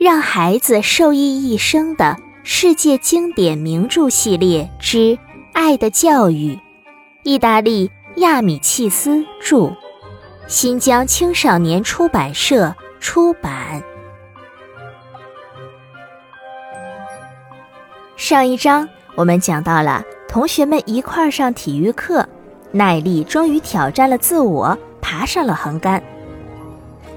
让孩子受益一生的世界经典名著系列之《爱的教育》，意大利亚米契斯著，新疆青少年出版社出版。上一章我们讲到了同学们一块儿上体育课，耐力终于挑战了自我，爬上了横杆。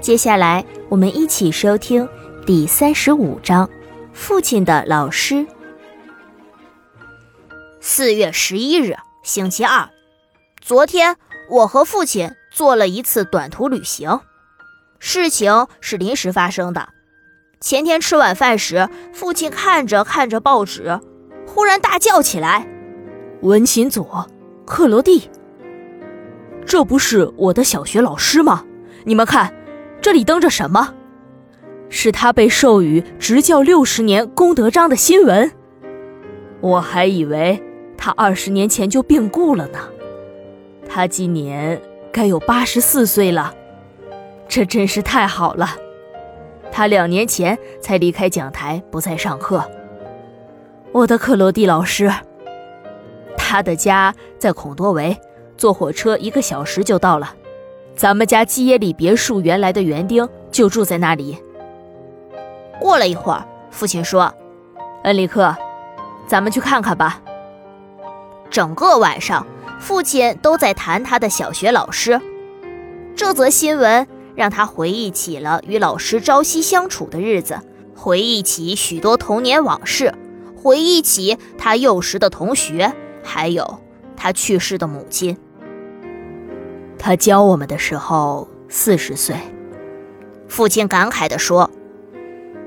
接下来我们一起收听。第三十五章，父亲的老师。四月十一日，星期二。昨天我和父亲做了一次短途旅行。事情是临时发生的。前天吃晚饭时，父亲看着看着报纸，忽然大叫起来：“文琴佐，克罗地，这不是我的小学老师吗？你们看，这里登着什么？”是他被授予执教六十年功德章的新闻，我还以为他二十年前就病故了呢。他今年该有八十四岁了，这真是太好了。他两年前才离开讲台，不再上课。我的克罗蒂老师，他的家在孔多维，坐火车一个小时就到了。咱们家基耶里别墅原来的园丁就住在那里。过了一会儿，父亲说：“恩里克，咱们去看看吧。”整个晚上，父亲都在谈他的小学老师。这则新闻让他回忆起了与老师朝夕相处的日子，回忆起许多童年往事，回忆起他幼时的同学，还有他去世的母亲。他教我们的时候四十岁，父亲感慨地说。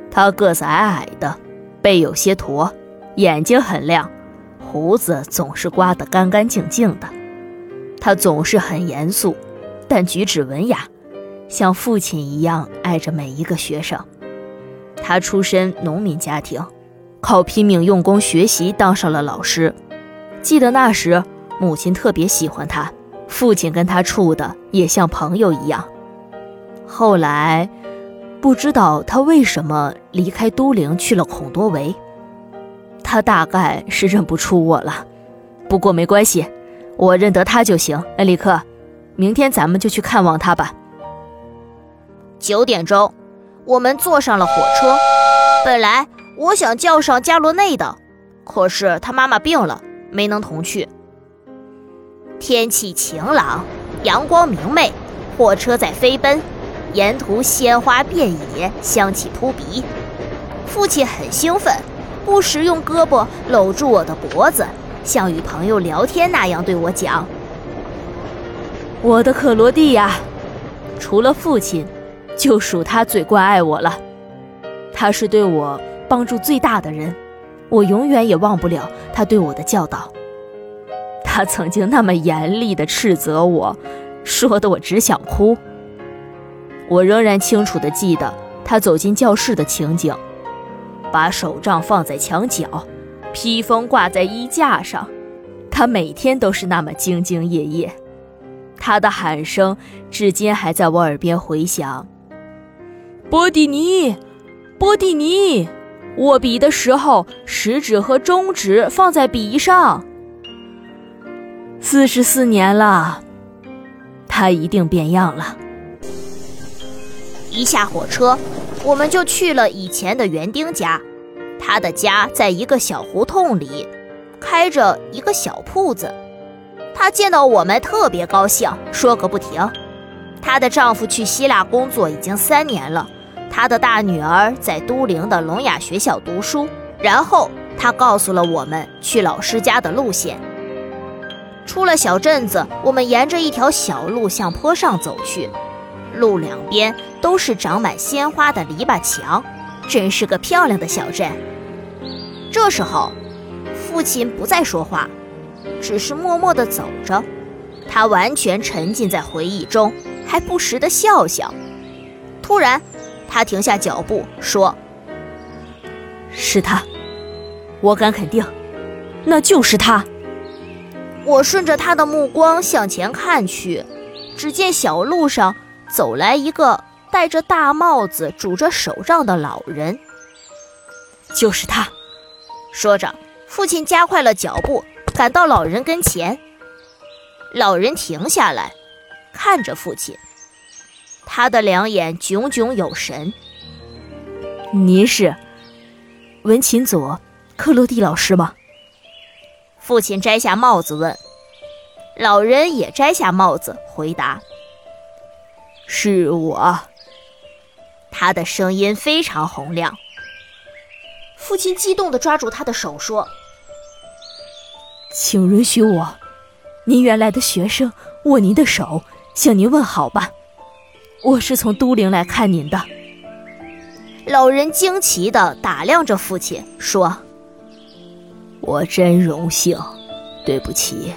他个子矮矮的，背有些驼，眼睛很亮，胡子总是刮得干干净净的。他总是很严肃，但举止文雅，像父亲一样爱着每一个学生。他出身农民家庭，靠拼命用功学习当上了老师。记得那时，母亲特别喜欢他，父亲跟他处的也像朋友一样。后来。不知道他为什么离开都灵去了孔多维，他大概是认不出我了。不过没关系，我认得他就行。恩里克，明天咱们就去看望他吧。九点钟，我们坐上了火车。本来我想叫上加罗内的，可是他妈妈病了，没能同去。天气晴朗，阳光明媚，火车在飞奔。沿途鲜花遍野，香气扑鼻。父亲很兴奋，不时用胳膊搂住我的脖子，像与朋友聊天那样对我讲：“我的克罗地亚，除了父亲，就属他最关爱我了。他是对我帮助最大的人，我永远也忘不了他对我的教导。他曾经那么严厉地斥责我，说的我只想哭。”我仍然清楚地记得他走进教室的情景，把手杖放在墙角，披风挂在衣架上。他每天都是那么兢兢业业，他的喊声至今还在我耳边回响。波蒂尼，波蒂尼，握笔的时候食指和中指放在笔上。四十四年了，他一定变样了。一下火车，我们就去了以前的园丁家。他的家在一个小胡同里，开着一个小铺子。他见到我们特别高兴，说个不停。她的丈夫去希腊工作已经三年了，她的大女儿在都灵的聋哑学校读书。然后他告诉了我们去老师家的路线。出了小镇子，我们沿着一条小路向坡上走去。路两边都是长满鲜花的篱笆墙，真是个漂亮的小镇。这时候，父亲不再说话，只是默默地走着，他完全沉浸在回忆中，还不时地笑笑。突然，他停下脚步，说：“是他，我敢肯定，那就是他。”我顺着他的目光向前看去，只见小路上。走来一个戴着大帽子、拄着手杖的老人，就是他。说着，父亲加快了脚步，赶到老人跟前。老人停下来，看着父亲，他的两眼炯炯有神。您是文琴佐克洛蒂老师吗？父亲摘下帽子问。老人也摘下帽子回答：“是我。”他的声音非常洪亮。父亲激动地抓住他的手说：“请允许我，您原来的学生握您的手，向您问好吧。我是从都灵来看您的。”老人惊奇地打量着父亲，说：“我真荣幸。对不起。”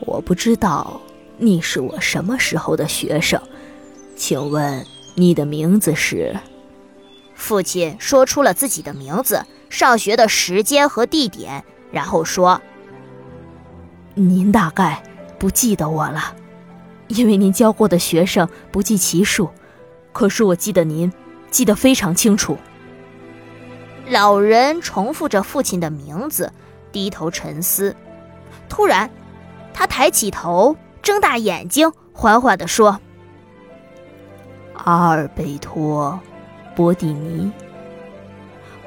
我不知道你是我什么时候的学生，请问你的名字是？父亲说出了自己的名字、上学的时间和地点，然后说：“您大概不记得我了，因为您教过的学生不计其数，可是我记得您，记得非常清楚。”老人重复着父亲的名字，低头沉思，突然。他抬起头，睁大眼睛，缓缓地说：“阿尔贝托·波蒂尼，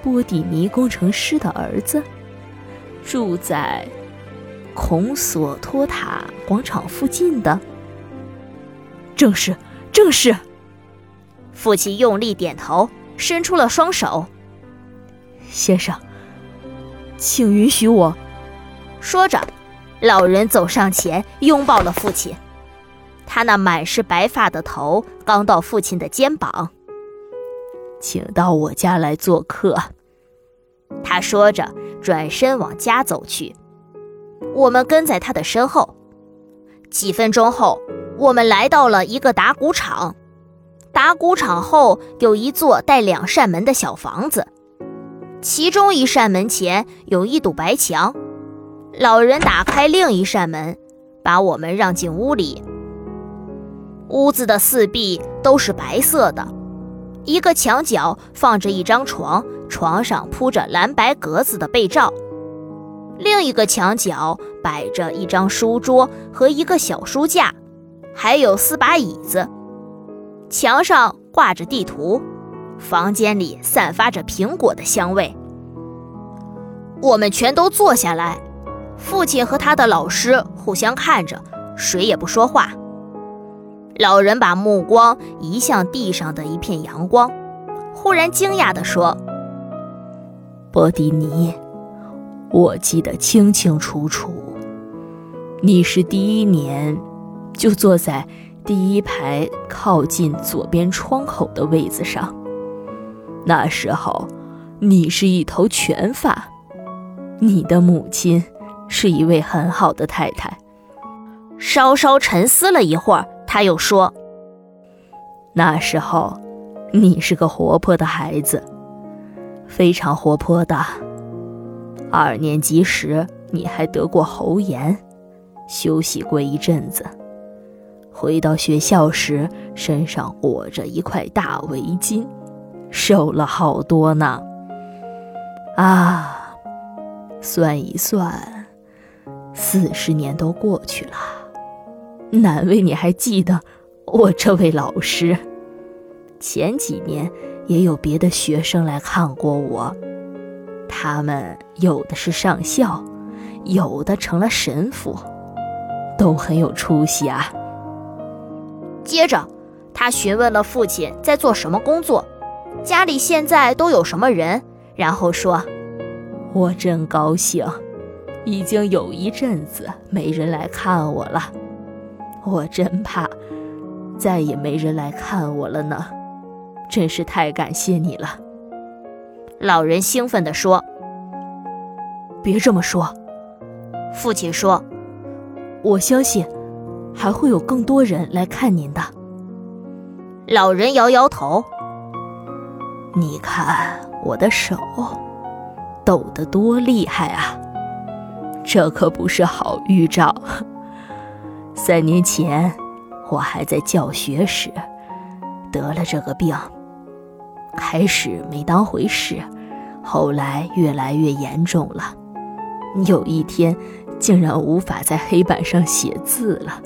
波蒂尼工程师的儿子，住在孔索托塔广场附近的。正是，正是。”父亲用力点头，伸出了双手。先生，请允许我。说着。老人走上前，拥抱了父亲。他那满是白发的头刚到父亲的肩膀。请到我家来做客。他说着，转身往家走去。我们跟在他的身后。几分钟后，我们来到了一个打谷场。打谷场后有一座带两扇门的小房子，其中一扇门前有一堵白墙。老人打开另一扇门，把我们让进屋里。屋子的四壁都是白色的，一个墙角放着一张床，床上铺着蓝白格子的被罩；另一个墙角摆着一张书桌和一个小书架，还有四把椅子。墙上挂着地图，房间里散发着苹果的香味。我们全都坐下来。父亲和他的老师互相看着，谁也不说话。老人把目光移向地上的一片阳光，忽然惊讶地说：“波迪尼，我记得清清楚楚，你是第一年就坐在第一排靠近左边窗口的位子上。那时候，你是一头全发，你的母亲。”是一位很好的太太。稍稍沉思了一会儿，他又说：“那时候，你是个活泼的孩子，非常活泼的。二年级时，你还得过喉炎，休息过一阵子。回到学校时，身上裹着一块大围巾，瘦了好多呢。啊，算一算。”四十年都过去了，难为你还记得我这位老师。前几年也有别的学生来看过我，他们有的是上校，有的成了神父，都很有出息啊。接着，他询问了父亲在做什么工作，家里现在都有什么人，然后说：“我真高兴。”已经有一阵子没人来看我了，我真怕再也没人来看我了呢。真是太感谢你了，老人兴奋地说。别这么说，父亲说，我相信还会有更多人来看您的。老人摇摇头，你看我的手抖得多厉害啊！这可不是好预兆。三年前，我还在教学时得了这个病，开始没当回事，后来越来越严重了，有一天竟然无法在黑板上写字了，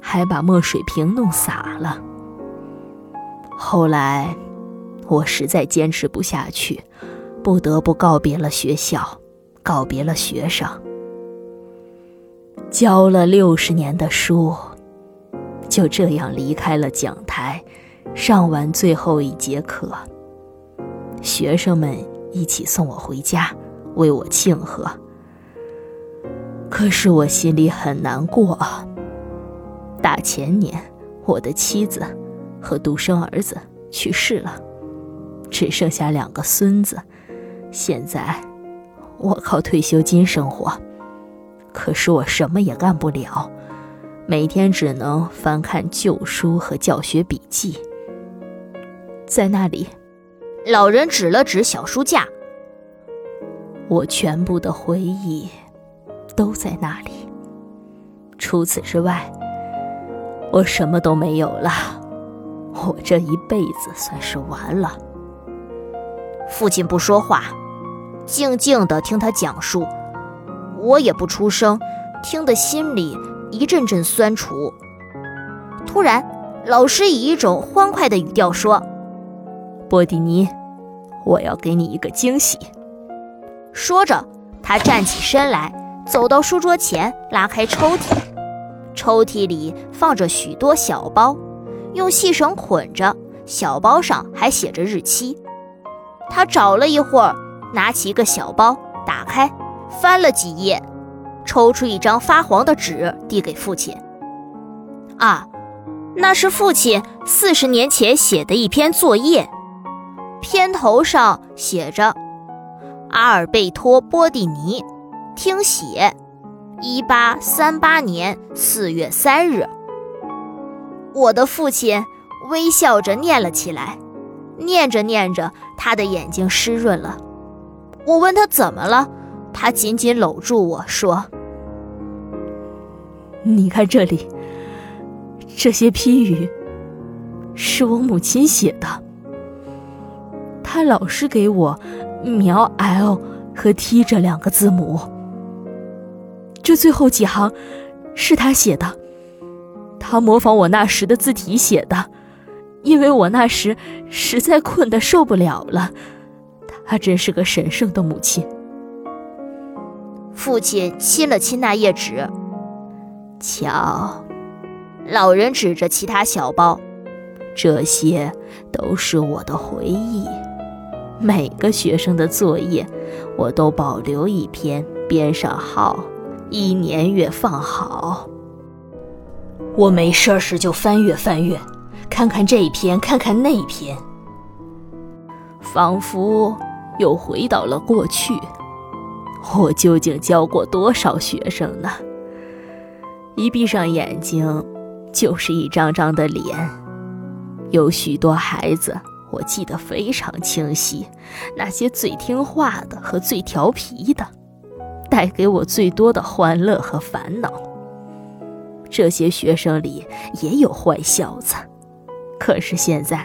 还把墨水瓶弄洒了。后来，我实在坚持不下去，不得不告别了学校，告别了学生。教了六十年的书，就这样离开了讲台，上完最后一节课。学生们一起送我回家，为我庆贺。可是我心里很难过啊。大前年，我的妻子和独生儿子去世了，只剩下两个孙子。现在，我靠退休金生活。可是我什么也干不了，每天只能翻看旧书和教学笔记。在那里，老人指了指小书架，我全部的回忆都在那里。除此之外，我什么都没有了。我这一辈子算是完了。父亲不说话，静静的听他讲述。我也不出声，听得心里一阵阵酸楚。突然，老师以一种欢快的语调说：“波蒂尼，我要给你一个惊喜。”说着，他站起身来，走到书桌前，拉开抽屉，抽屉里放着许多小包，用细绳捆着，小包上还写着日期。他找了一会儿，拿起一个小包，打开。翻了几页，抽出一张发黄的纸递给父亲。啊，那是父亲四十年前写的一篇作业，片头上写着：“阿尔贝托·波蒂尼，听写，一八三八年四月三日。”我的父亲微笑着念了起来，念着念着，他的眼睛湿润了。我问他怎么了。他紧紧搂住我说：“你看这里，这些批语是我母亲写的。她老是给我描 L 和 T 这两个字母。这最后几行是她写的，她模仿我那时的字体写的，因为我那时实在困得受不了了。她真是个神圣的母亲。”父亲亲了亲那页纸，瞧，老人指着其他小包，这些都是我的回忆。每个学生的作业，我都保留一篇，编上号，一年月放好。我没事时就翻阅翻阅，看看这篇，看看那篇，仿佛又回到了过去。我究竟教过多少学生呢？一闭上眼睛，就是一张张的脸，有许多孩子，我记得非常清晰。那些最听话的和最调皮的，带给我最多的欢乐和烦恼。这些学生里也有坏小子，可是现在，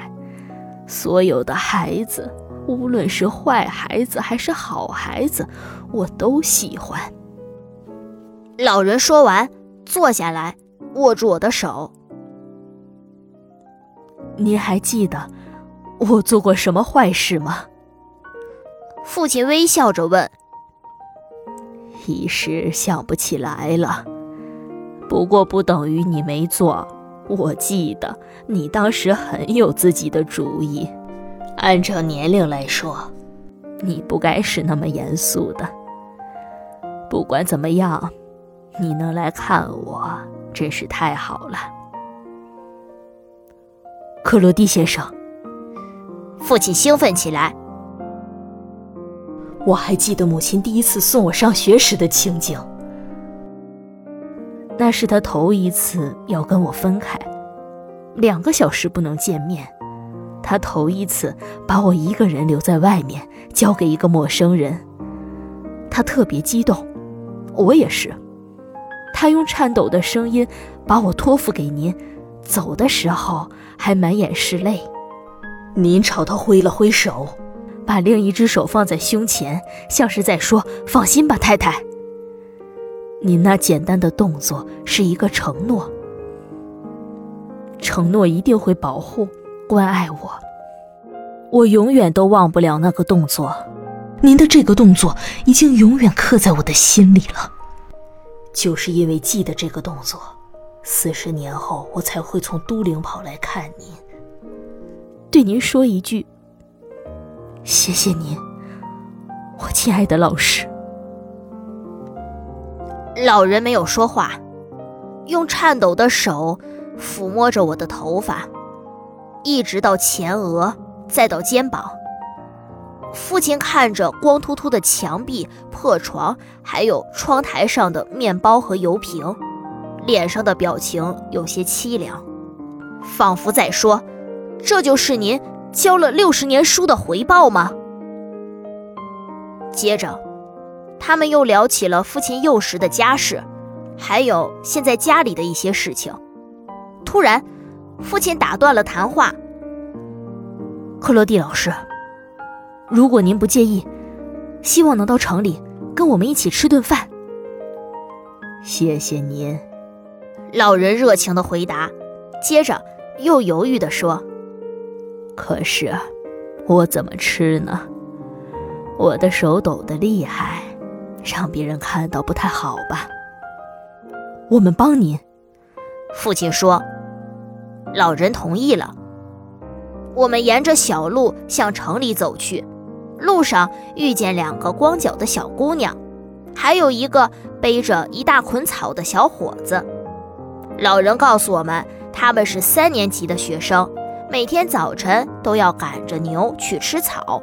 所有的孩子。无论是坏孩子还是好孩子，我都喜欢。老人说完，坐下来，握住我的手。您还记得我做过什么坏事吗？父亲微笑着问。一时想不起来了，不过不等于你没做。我记得你当时很有自己的主意。按照年龄来说，你不该是那么严肃的。不管怎么样，你能来看我，真是太好了。克罗蒂先生，父亲兴奋起来。我还记得母亲第一次送我上学时的情景，那是他头一次要跟我分开，两个小时不能见面。他头一次把我一个人留在外面，交给一个陌生人，他特别激动，我也是。他用颤抖的声音把我托付给您，走的时候还满眼是泪。您朝他挥了挥手，把把另一只手放在胸前，像是在说：“放心吧，太太。”您那简单的动作是一个承诺，承诺一定会保护、关爱我。我永远都忘不了那个动作。您的这个动作已经永远刻在我的心里了。就是因为记得这个动作，四十年后我才会从都灵跑来看您，对您说一句：“谢谢您，我亲爱的老师。”老人没有说话，用颤抖的手抚摸着我的头发，一直到前额，再到肩膀。父亲看着光秃秃的墙壁、破床，还有窗台上的面包和油瓶，脸上的表情有些凄凉，仿佛在说：“这就是您教了六十年书的回报吗？”接着。他们又聊起了父亲幼时的家事，还有现在家里的一些事情。突然，父亲打断了谈话。克罗蒂老师，如果您不介意，希望能到城里跟我们一起吃顿饭。谢谢您，老人热情的回答，接着又犹豫的说：“可是，我怎么吃呢？我的手抖得厉害。”让别人看到不太好吧？我们帮您。父亲说。老人同意了。我们沿着小路向城里走去，路上遇见两个光脚的小姑娘，还有一个背着一大捆草的小伙子。老人告诉我们，他们是三年级的学生，每天早晨都要赶着牛去吃草，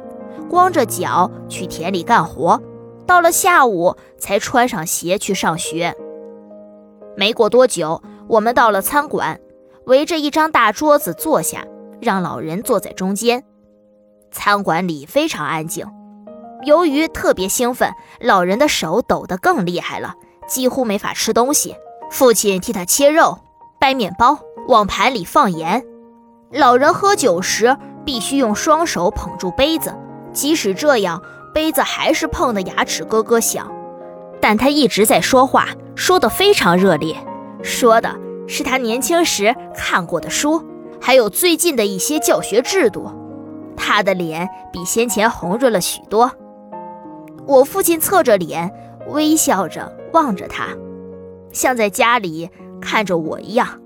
光着脚去田里干活。到了下午才穿上鞋去上学。没过多久，我们到了餐馆，围着一张大桌子坐下，让老人坐在中间。餐馆里非常安静。由于特别兴奋，老人的手抖得更厉害了，几乎没法吃东西。父亲替他切肉、掰面包、往盘里放盐。老人喝酒时必须用双手捧住杯子，即使这样。杯子还是碰得牙齿咯咯响，但他一直在说话，说得非常热烈，说的是他年轻时看过的书，还有最近的一些教学制度。他的脸比先前红润了许多。我父亲侧着脸，微笑着望着他，像在家里看着我一样。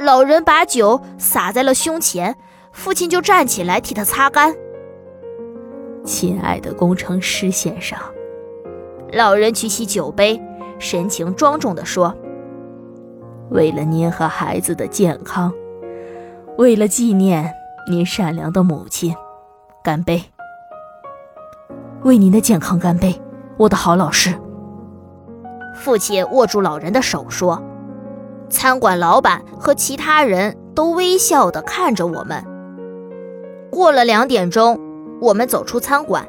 老人把酒洒在了胸前，父亲就站起来替他擦干。亲爱的工程师先生，老人举起酒杯，神情庄重地说：“为了您和孩子的健康，为了纪念您善良的母亲，干杯！为您的健康干杯，我的好老师。”父亲握住老人的手说：“餐馆老板和其他人都微笑地看着我们。”过了两点钟。我们走出餐馆，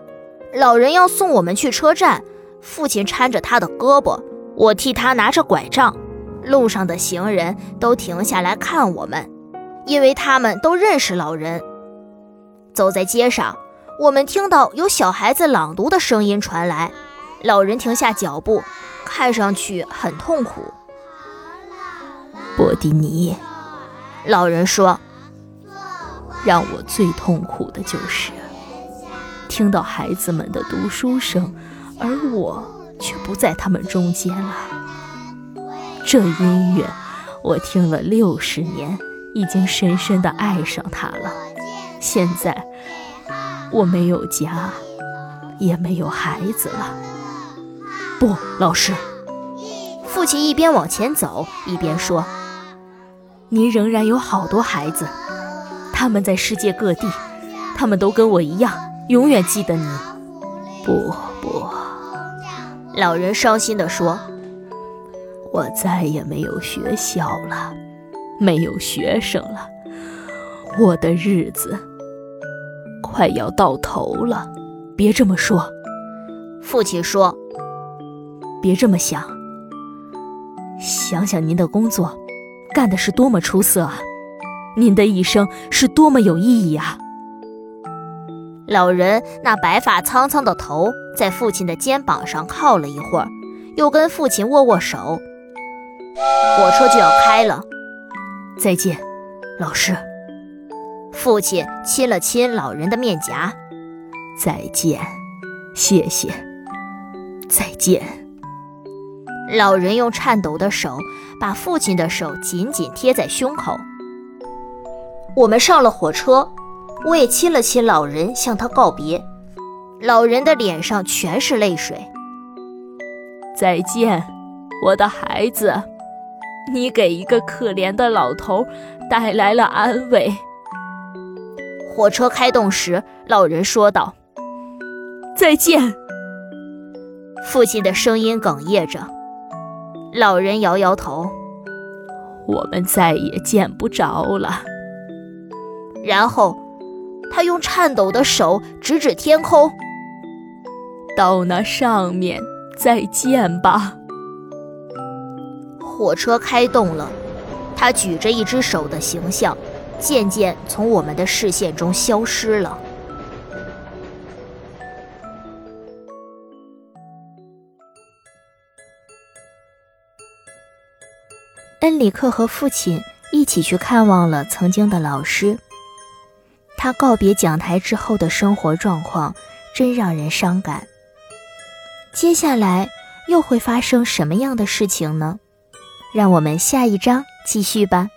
老人要送我们去车站。父亲搀着他的胳膊，我替他拿着拐杖。路上的行人都停下来看我们，因为他们都认识老人。走在街上，我们听到有小孩子朗读的声音传来。老人停下脚步，看上去很痛苦。波迪尼，老人说：“让我最痛苦的就是。”听到孩子们的读书声，而我却不在他们中间了。这音乐我听了六十年，已经深深的爱上它了。现在我没有家，也没有孩子了。不，老师，父亲一边往前走一边说：“您仍然有好多孩子，他们在世界各地，他们都跟我一样。”永远记得你，不不，老人伤心地说：“我再也没有学校了，没有学生了，我的日子快要到头了。”别这么说，父亲说：“别这么想，想想您的工作，干的是多么出色啊！您的一生是多么有意义啊！”老人那白发苍苍的头在父亲的肩膀上靠了一会儿，又跟父亲握握手。火车就要开了，再见，老师。父亲亲了亲老人的面颊，再见，谢谢，再见。老人用颤抖的手把父亲的手紧紧贴在胸口。我们上了火车，我也亲了亲老人，向他告别。老人的脸上全是泪水。再见，我的孩子。你给一个可怜的老头带来了安慰。火车开动时，老人说道：“再见。”父亲的声音哽咽着。老人摇摇头：“我们再也见不着了。”然后，他用颤抖的手指指天空：“到那上面再见吧。”火车开动了，他举着一只手的形象，渐渐从我们的视线中消失了。恩里克和父亲一起去看望了曾经的老师。他告别讲台之后的生活状况，真让人伤感。接下来又会发生什么样的事情呢？让我们下一章继续吧。